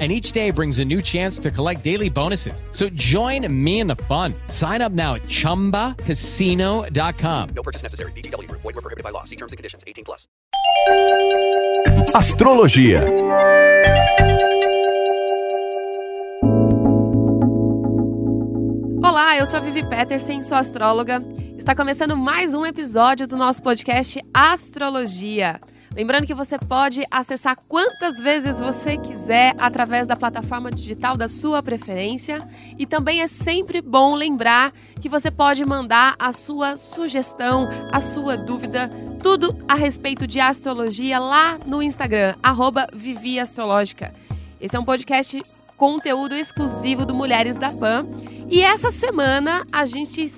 and each day brings a new chance to collect daily bonuses. So join me in the fun. Sign up now at ChumbaCasino.com. No purchase necessary. BGW. Void were prohibited by law. See terms and conditions. 18 plus. Astrologia. Olá, eu sou a Vivi Peterson, sou astróloga. Está começando mais um episódio do nosso podcast Astrologia. Lembrando que você pode acessar quantas vezes você quiser através da plataforma digital da sua preferência. E também é sempre bom lembrar que você pode mandar a sua sugestão, a sua dúvida, tudo a respeito de astrologia lá no Instagram, Vivi Astrológica. Esse é um podcast conteúdo exclusivo do Mulheres da Pan. E essa semana a gente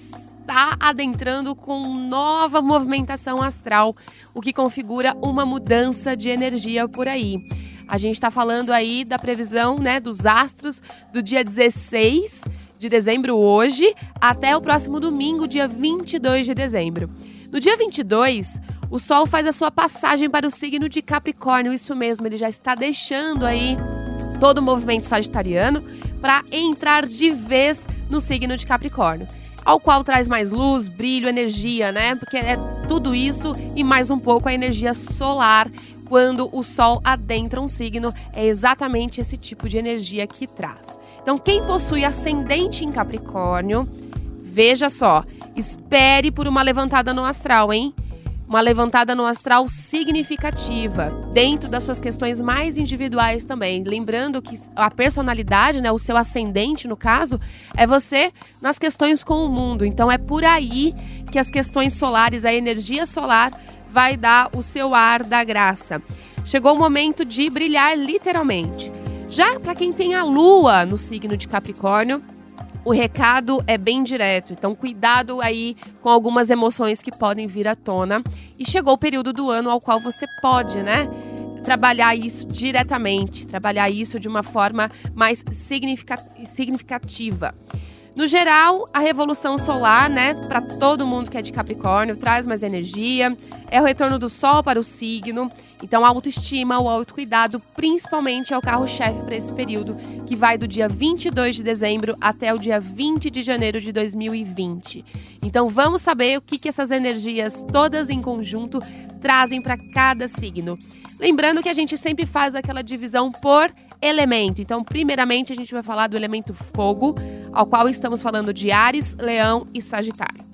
está adentrando com nova movimentação astral, o que configura uma mudança de energia por aí. A gente está falando aí da previsão né, dos astros do dia 16 de dezembro hoje até o próximo domingo, dia 22 de dezembro. No dia 22, o Sol faz a sua passagem para o signo de Capricórnio, isso mesmo, ele já está deixando aí todo o movimento sagitariano para entrar de vez no signo de Capricórnio ao qual traz mais luz, brilho, energia, né? Porque é tudo isso e mais um pouco a energia solar. Quando o Sol adentra um signo, é exatamente esse tipo de energia que traz. Então, quem possui ascendente em Capricórnio, veja só, espere por uma levantada no astral, hein? Uma levantada no astral significativa, dentro das suas questões mais individuais também. Lembrando que a personalidade, né, o seu ascendente, no caso, é você nas questões com o mundo. Então é por aí que as questões solares, a energia solar, vai dar o seu ar da graça. Chegou o momento de brilhar literalmente. Já para quem tem a lua no signo de Capricórnio, o recado é bem direto, então cuidado aí com algumas emoções que podem vir à tona. E chegou o período do ano ao qual você pode, né? Trabalhar isso diretamente, trabalhar isso de uma forma mais significativa. No geral, a revolução solar, né, para todo mundo que é de Capricórnio, traz mais energia, é o retorno do Sol para o signo. Então, a autoestima, o autocuidado, principalmente, é o carro-chefe para esse período, que vai do dia 22 de dezembro até o dia 20 de janeiro de 2020. Então, vamos saber o que, que essas energias, todas em conjunto, trazem para cada signo. Lembrando que a gente sempre faz aquela divisão por elemento. Então, primeiramente, a gente vai falar do elemento fogo, ao qual estamos falando de Ares, Leão e Sagitário.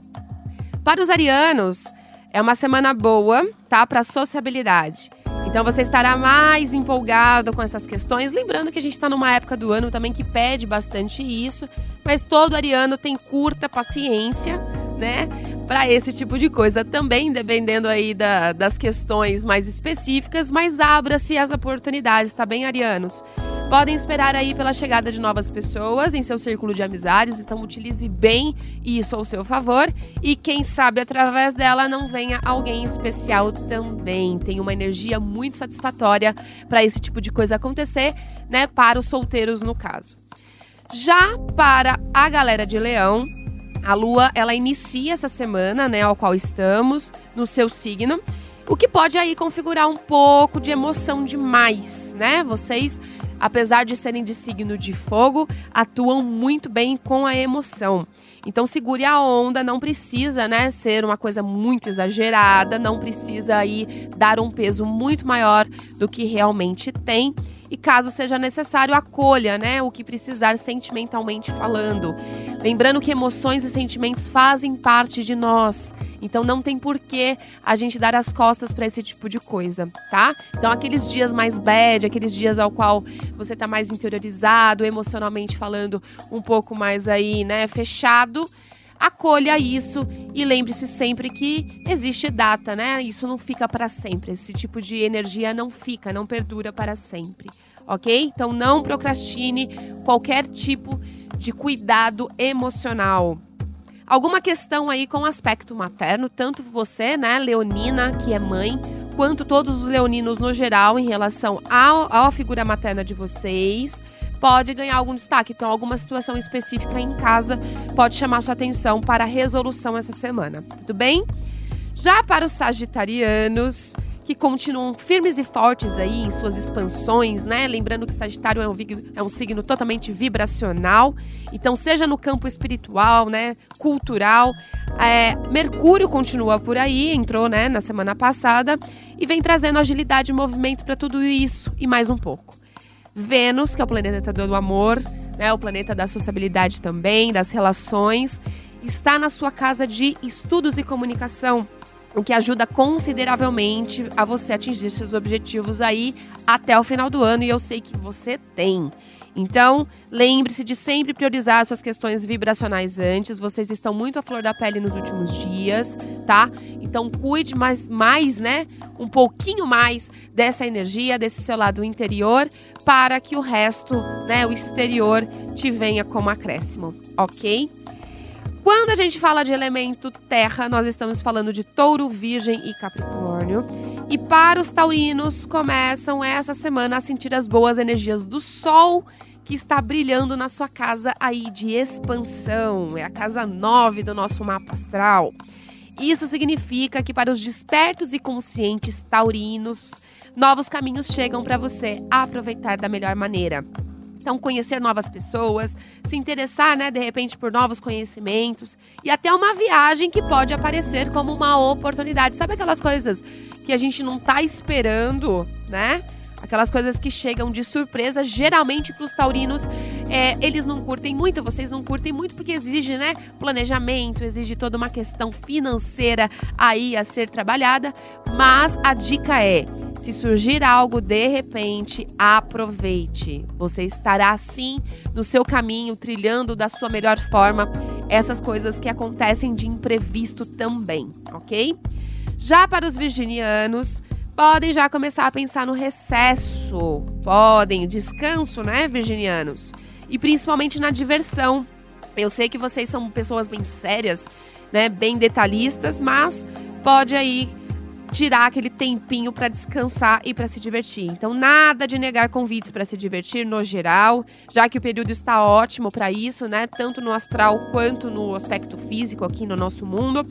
Para os arianos, é uma semana boa, tá? Para sociabilidade. Então você estará mais empolgado com essas questões. Lembrando que a gente está numa época do ano também que pede bastante isso, mas todo ariano tem curta paciência, né? Para esse tipo de coisa também, dependendo aí da, das questões mais específicas, mas abra-se as oportunidades, tá bem, arianos? Podem esperar aí pela chegada de novas pessoas em seu círculo de amizades, então utilize bem isso ao seu favor e quem sabe através dela não venha alguém especial também. Tem uma energia muito satisfatória para esse tipo de coisa acontecer, né, para os solteiros no caso. Já para a galera de Leão, a Lua, ela inicia essa semana, né, ao qual estamos, no seu signo, o que pode aí configurar um pouco de emoção demais, né? Vocês apesar de serem de signo de fogo, atuam muito bem com a emoção. Então segure a onda, não precisa, né, ser uma coisa muito exagerada, não precisa aí dar um peso muito maior do que realmente tem e caso seja necessário, acolha, né, o que precisar sentimentalmente falando. Lembrando que emoções e sentimentos fazem parte de nós. Então não tem porquê a gente dar as costas para esse tipo de coisa, tá? Então aqueles dias mais bad, aqueles dias ao qual você tá mais interiorizado, emocionalmente falando, um pouco mais aí, né, fechado, acolha isso e lembre-se sempre que existe data, né? Isso não fica para sempre. Esse tipo de energia não fica, não perdura para sempre, ok? Então não procrastine qualquer tipo de cuidado emocional. Alguma questão aí com o aspecto materno, tanto você, né, Leonina, que é mãe, quanto todos os leoninos no geral em relação à figura materna de vocês pode ganhar algum destaque. Então, alguma situação específica em casa pode chamar sua atenção para a resolução essa semana. Tudo bem? Já para os sagitarianos, que continuam firmes e fortes aí em suas expansões, né? Lembrando que Sagitário é um, é um signo totalmente vibracional. Então, seja no campo espiritual, né? Cultural. É, Mercúrio continua por aí, entrou, né? Na semana passada e vem trazendo agilidade e movimento para tudo isso e mais um pouco. Vênus, que é o planeta do amor, né, o planeta da sociabilidade também, das relações, está na sua casa de estudos e comunicação, o que ajuda consideravelmente a você atingir seus objetivos aí até o final do ano, e eu sei que você tem. Então, lembre-se de sempre priorizar suas questões vibracionais antes. Vocês estão muito à flor da pele nos últimos dias, tá? Então, cuide mais, mais, né? Um pouquinho mais dessa energia, desse seu lado interior, para que o resto, né? O exterior te venha como acréscimo, ok? Quando a gente fala de elemento terra, nós estamos falando de touro, virgem e capricórnio. E para os taurinos, começam essa semana a sentir as boas energias do sol que está brilhando na sua casa aí de expansão. É a casa 9 do nosso mapa astral. Isso significa que para os despertos e conscientes taurinos, novos caminhos chegam para você aproveitar da melhor maneira. Então, conhecer novas pessoas, se interessar, né, de repente, por novos conhecimentos e até uma viagem que pode aparecer como uma oportunidade. Sabe aquelas coisas que a gente não está esperando, né? Aquelas coisas que chegam de surpresa, geralmente para os taurinos, é, eles não curtem muito, vocês não curtem muito, porque exige, né, planejamento, exige toda uma questão financeira aí a ser trabalhada. Mas a dica é: se surgir algo de repente, aproveite. Você estará sim no seu caminho, trilhando da sua melhor forma essas coisas que acontecem de imprevisto também, ok? Já para os virginianos, podem já começar a pensar no recesso. Podem, descanso, né, virginianos? E principalmente na diversão. Eu sei que vocês são pessoas bem sérias, né, bem detalhistas, mas pode aí tirar aquele tempinho para descansar e para se divertir. Então, nada de negar convites para se divertir no geral, já que o período está ótimo para isso, né? Tanto no astral quanto no aspecto físico aqui no nosso mundo.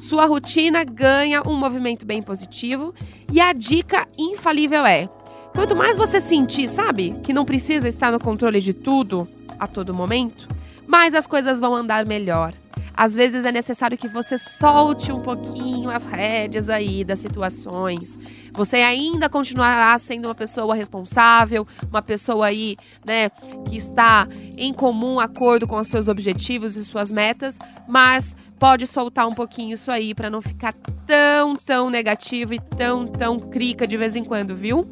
Sua rotina ganha um movimento bem positivo e a dica infalível é: quanto mais você sentir, sabe, que não precisa estar no controle de tudo a todo momento, mais as coisas vão andar melhor. Às vezes é necessário que você solte um pouquinho as rédeas aí das situações. Você ainda continuará sendo uma pessoa responsável, uma pessoa aí, né, que está em comum acordo com os seus objetivos e suas metas, mas pode soltar um pouquinho isso aí para não ficar tão, tão negativo e tão, tão crica de vez em quando, viu?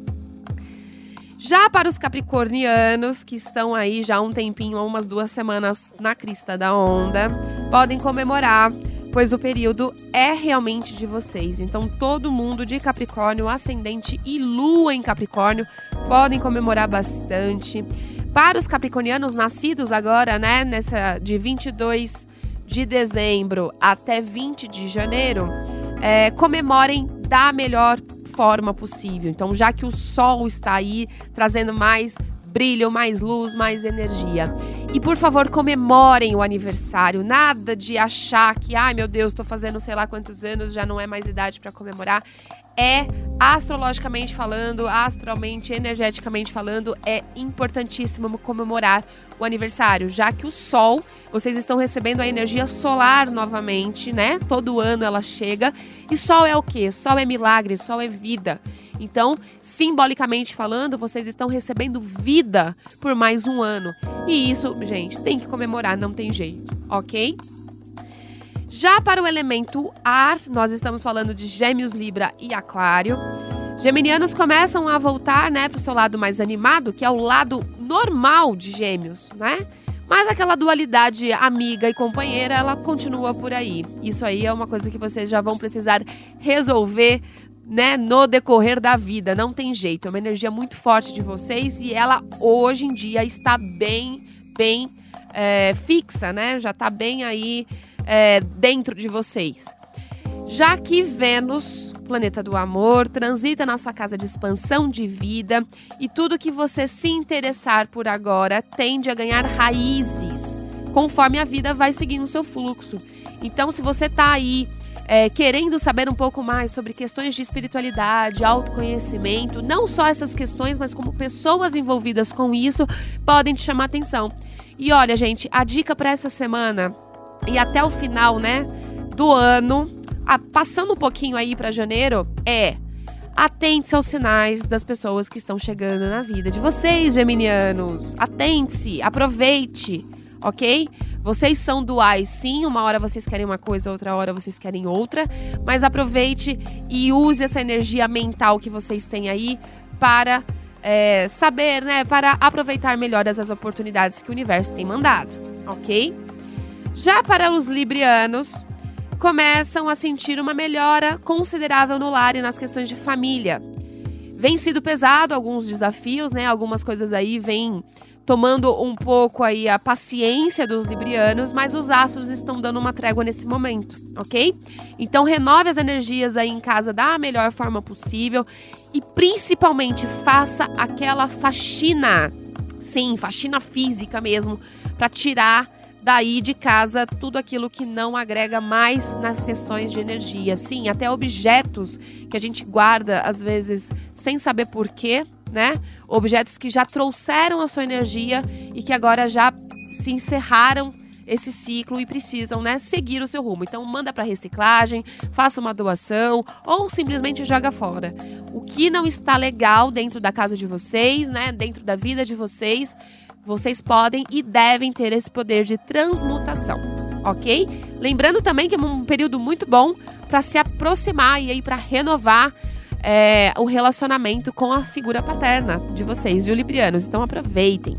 Já para os capricornianos, que estão aí já há um tempinho, umas duas semanas na crista da onda, podem comemorar, pois o período é realmente de vocês. Então, todo mundo de Capricórnio, ascendente e lua em Capricórnio, podem comemorar bastante. Para os capricornianos nascidos agora, né, nessa de 22 de dezembro até 20 de janeiro, é, comemorem da melhor forma possível. Então, já que o sol está aí trazendo mais brilho, mais luz, mais energia. E por favor, comemorem o aniversário. Nada de achar que, ai meu Deus, estou fazendo sei lá quantos anos, já não é mais idade para comemorar é, astrologicamente falando, astralmente, energeticamente falando, é importantíssimo comemorar o aniversário, já que o Sol, vocês estão recebendo a energia solar novamente, né? Todo ano ela chega. E Sol é o quê? Sol é milagre, Sol é vida. Então, simbolicamente falando, vocês estão recebendo vida por mais um ano. E isso, gente, tem que comemorar, não tem jeito, ok? Já para o elemento ar, nós estamos falando de Gêmeos, Libra e Aquário. Geminianos começam a voltar, né, o seu lado mais animado, que é o lado normal de Gêmeos, né? Mas aquela dualidade amiga e companheira, ela continua por aí. Isso aí é uma coisa que vocês já vão precisar resolver, né, no decorrer da vida. Não tem jeito. É uma energia muito forte de vocês e ela hoje em dia está bem, bem é, fixa, né? Já está bem aí é, dentro de vocês. Já que Vênus, planeta do amor, transita na sua casa de expansão de vida e tudo que você se interessar por agora tende a ganhar raízes conforme a vida vai seguindo o seu fluxo. Então, se você está aí é, querendo saber um pouco mais sobre questões de espiritualidade, autoconhecimento, não só essas questões, mas como pessoas envolvidas com isso podem te chamar atenção. E olha, gente, a dica para essa semana e até o final, né, do ano, a, passando um pouquinho aí para janeiro, é atente-se aos sinais das pessoas que estão chegando na vida de vocês, geminianos. Atente-se, aproveite, ok? Vocês são duais, sim. Uma hora vocês querem uma coisa, outra hora vocês querem outra. Mas aproveite e use essa energia mental que vocês têm aí para é, saber, né? Para aproveitar melhor essas oportunidades que o universo tem mandado, ok? Já para os librianos, começam a sentir uma melhora considerável no lar e nas questões de família. Vem sido pesado alguns desafios, né? Algumas coisas aí vêm tomando um pouco aí a paciência dos librianos, mas os astros estão dando uma trégua nesse momento, ok? Então renove as energias aí em casa da melhor forma possível e principalmente faça aquela faxina, sim, faxina física mesmo, para tirar daí de casa tudo aquilo que não agrega mais nas questões de energia. Sim, até objetos que a gente guarda às vezes sem saber porquê, né? Objetos que já trouxeram a sua energia e que agora já se encerraram esse ciclo e precisam, né, seguir o seu rumo. Então manda para reciclagem, faça uma doação ou simplesmente joga fora. O que não está legal dentro da casa de vocês, né, dentro da vida de vocês, vocês podem e devem ter esse poder de transmutação, ok? Lembrando também que é um período muito bom para se aproximar e aí para renovar é, o relacionamento com a figura paterna de vocês, viu, Librianos? Então aproveitem.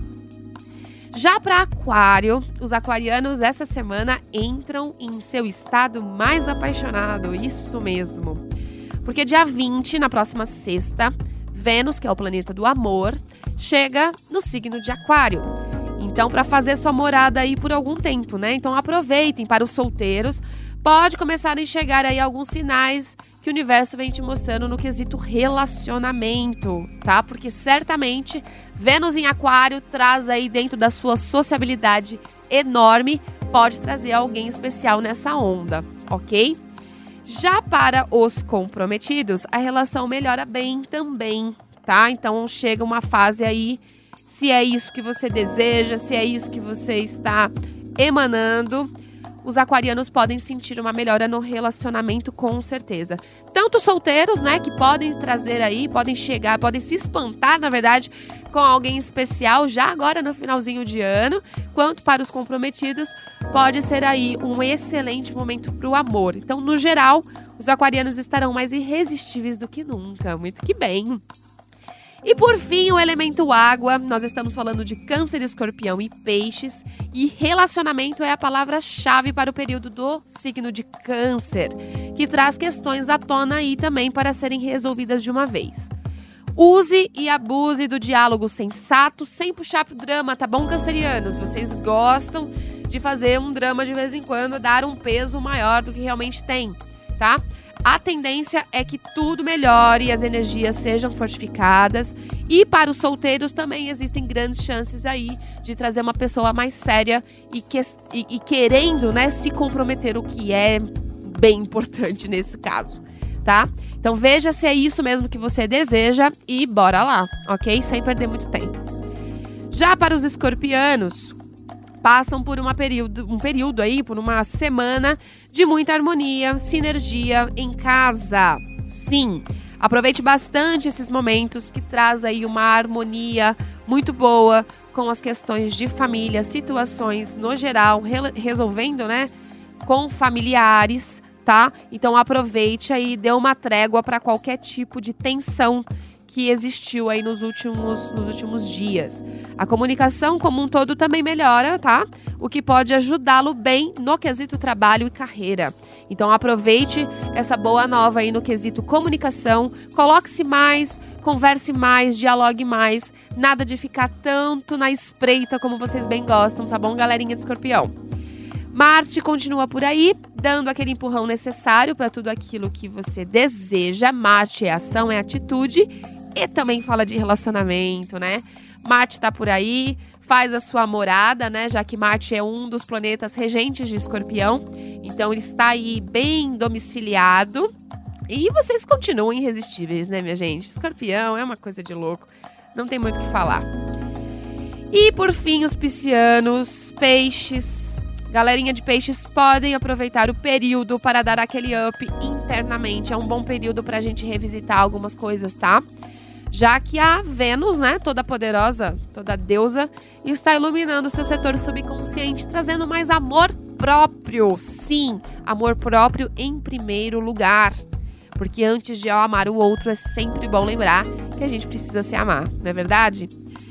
Já para Aquário, os aquarianos essa semana entram em seu estado mais apaixonado, isso mesmo. Porque dia 20, na próxima sexta, Vênus, que é o planeta do amor, chega no signo de Aquário. Então, para fazer sua morada aí por algum tempo, né? Então, aproveitem para os solteiros pode começar a enxergar aí alguns sinais que o universo vem te mostrando no quesito relacionamento, tá? Porque certamente Vênus em Aquário traz aí dentro da sua sociabilidade enorme, pode trazer alguém especial nessa onda, ok? Já para os comprometidos, a relação melhora bem também, tá? Então chega uma fase aí, se é isso que você deseja, se é isso que você está emanando, os aquarianos podem sentir uma melhora no relacionamento com certeza. Tanto solteiros, né, que podem trazer aí, podem chegar, podem se espantar, na verdade, com alguém especial já agora no finalzinho de ano, quanto para os comprometidos, pode ser aí um excelente momento para o amor. Então, no geral, os aquarianos estarão mais irresistíveis do que nunca. Muito que bem. E por fim, o elemento água. Nós estamos falando de câncer, escorpião e peixes. E relacionamento é a palavra-chave para o período do signo de câncer, que traz questões à tona aí também para serem resolvidas de uma vez. Use e abuse do diálogo sensato, sem puxar pro drama, tá bom, cancerianos? Vocês gostam de fazer um drama de vez em quando, dar um peso maior do que realmente tem, tá? A tendência é que tudo melhore e as energias sejam fortificadas. E para os solteiros também existem grandes chances aí de trazer uma pessoa mais séria e, que, e, e querendo né, se comprometer, o que é bem importante nesse caso, tá? Então veja se é isso mesmo que você deseja e bora lá, ok? Sem perder muito tempo. Já para os escorpianos, passam por uma período, um período aí, por uma semana de muita harmonia, sinergia em casa. Sim, aproveite bastante esses momentos que traz aí uma harmonia muito boa com as questões de família, situações no geral, re resolvendo, né, com familiares, tá? Então aproveite aí, dê uma trégua para qualquer tipo de tensão que existiu aí nos últimos, nos últimos dias. A comunicação como um todo também melhora, tá? O que pode ajudá-lo bem no quesito trabalho e carreira. Então aproveite essa boa nova aí no quesito comunicação, coloque-se mais, converse mais, dialogue mais, nada de ficar tanto na espreita como vocês bem gostam, tá bom, galerinha do escorpião? Marte continua por aí, dando aquele empurrão necessário para tudo aquilo que você deseja. Marte é ação, é atitude e também fala de relacionamento, né? Marte está por aí, faz a sua morada, né? Já que Marte é um dos planetas regentes de Escorpião, então ele está aí bem domiciliado. E vocês continuam irresistíveis, né, minha gente? Escorpião é uma coisa de louco, não tem muito o que falar. E por fim, os piscianos, peixes. Galerinha de peixes podem aproveitar o período para dar aquele up internamente. É um bom período para a gente revisitar algumas coisas, tá? Já que a Vênus, né, toda poderosa, toda deusa, está iluminando o seu setor subconsciente, trazendo mais amor próprio. Sim, amor próprio em primeiro lugar. Porque antes de eu amar o outro, é sempre bom lembrar que a gente precisa se amar, não é verdade?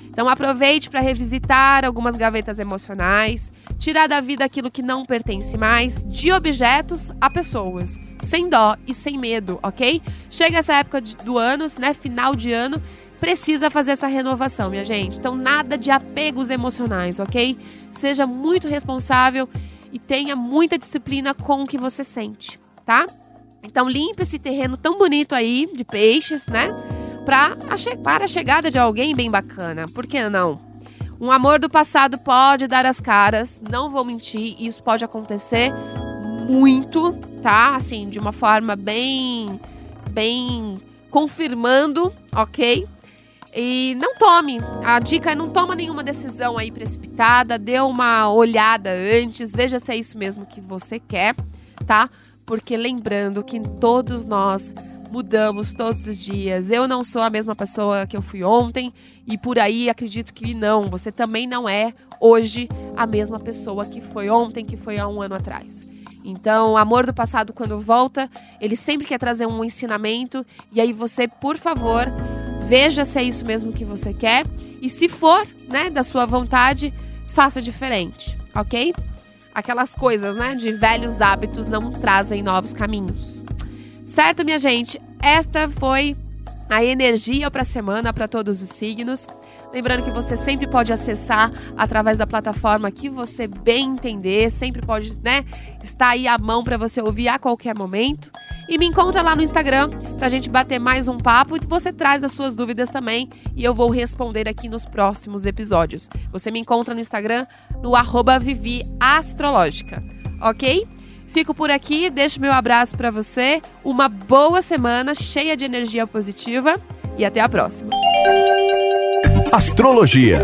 Então aproveite para revisitar algumas gavetas emocionais, tirar da vida aquilo que não pertence mais, de objetos a pessoas, sem dó e sem medo, ok? Chega essa época do ano, né? Final de ano, precisa fazer essa renovação, minha gente. Então nada de apegos emocionais, ok? Seja muito responsável e tenha muita disciplina com o que você sente, tá? Então limpe esse terreno tão bonito aí de peixes, né? Pra a para a chegada de alguém bem bacana. Por que não? Um amor do passado pode dar as caras, não vou mentir, isso pode acontecer muito, tá? Assim, de uma forma bem bem confirmando, OK? E não tome. A dica é não toma nenhuma decisão aí precipitada, dê uma olhada antes, veja se é isso mesmo que você quer, tá? Porque lembrando que todos nós mudamos todos os dias. Eu não sou a mesma pessoa que eu fui ontem e por aí acredito que não. Você também não é hoje a mesma pessoa que foi ontem, que foi há um ano atrás. Então, o amor do passado, quando volta, ele sempre quer trazer um ensinamento. E aí, você, por favor, veja se é isso mesmo que você quer. E se for, né, da sua vontade, faça diferente, ok? Aquelas coisas, né, de velhos hábitos não trazem novos caminhos. Certo, minha gente? Esta foi a energia para a semana para todos os signos. Lembrando que você sempre pode acessar através da plataforma que você bem entender, sempre pode, né, estar aí à mão para você ouvir a qualquer momento. E me encontra lá no Instagram para a gente bater mais um papo e você traz as suas dúvidas também e eu vou responder aqui nos próximos episódios. Você me encontra no Instagram no arroba Vivi Astrológica, ok? Fico por aqui, deixo meu abraço para você. Uma boa semana cheia de energia positiva e até a próxima. Astrologia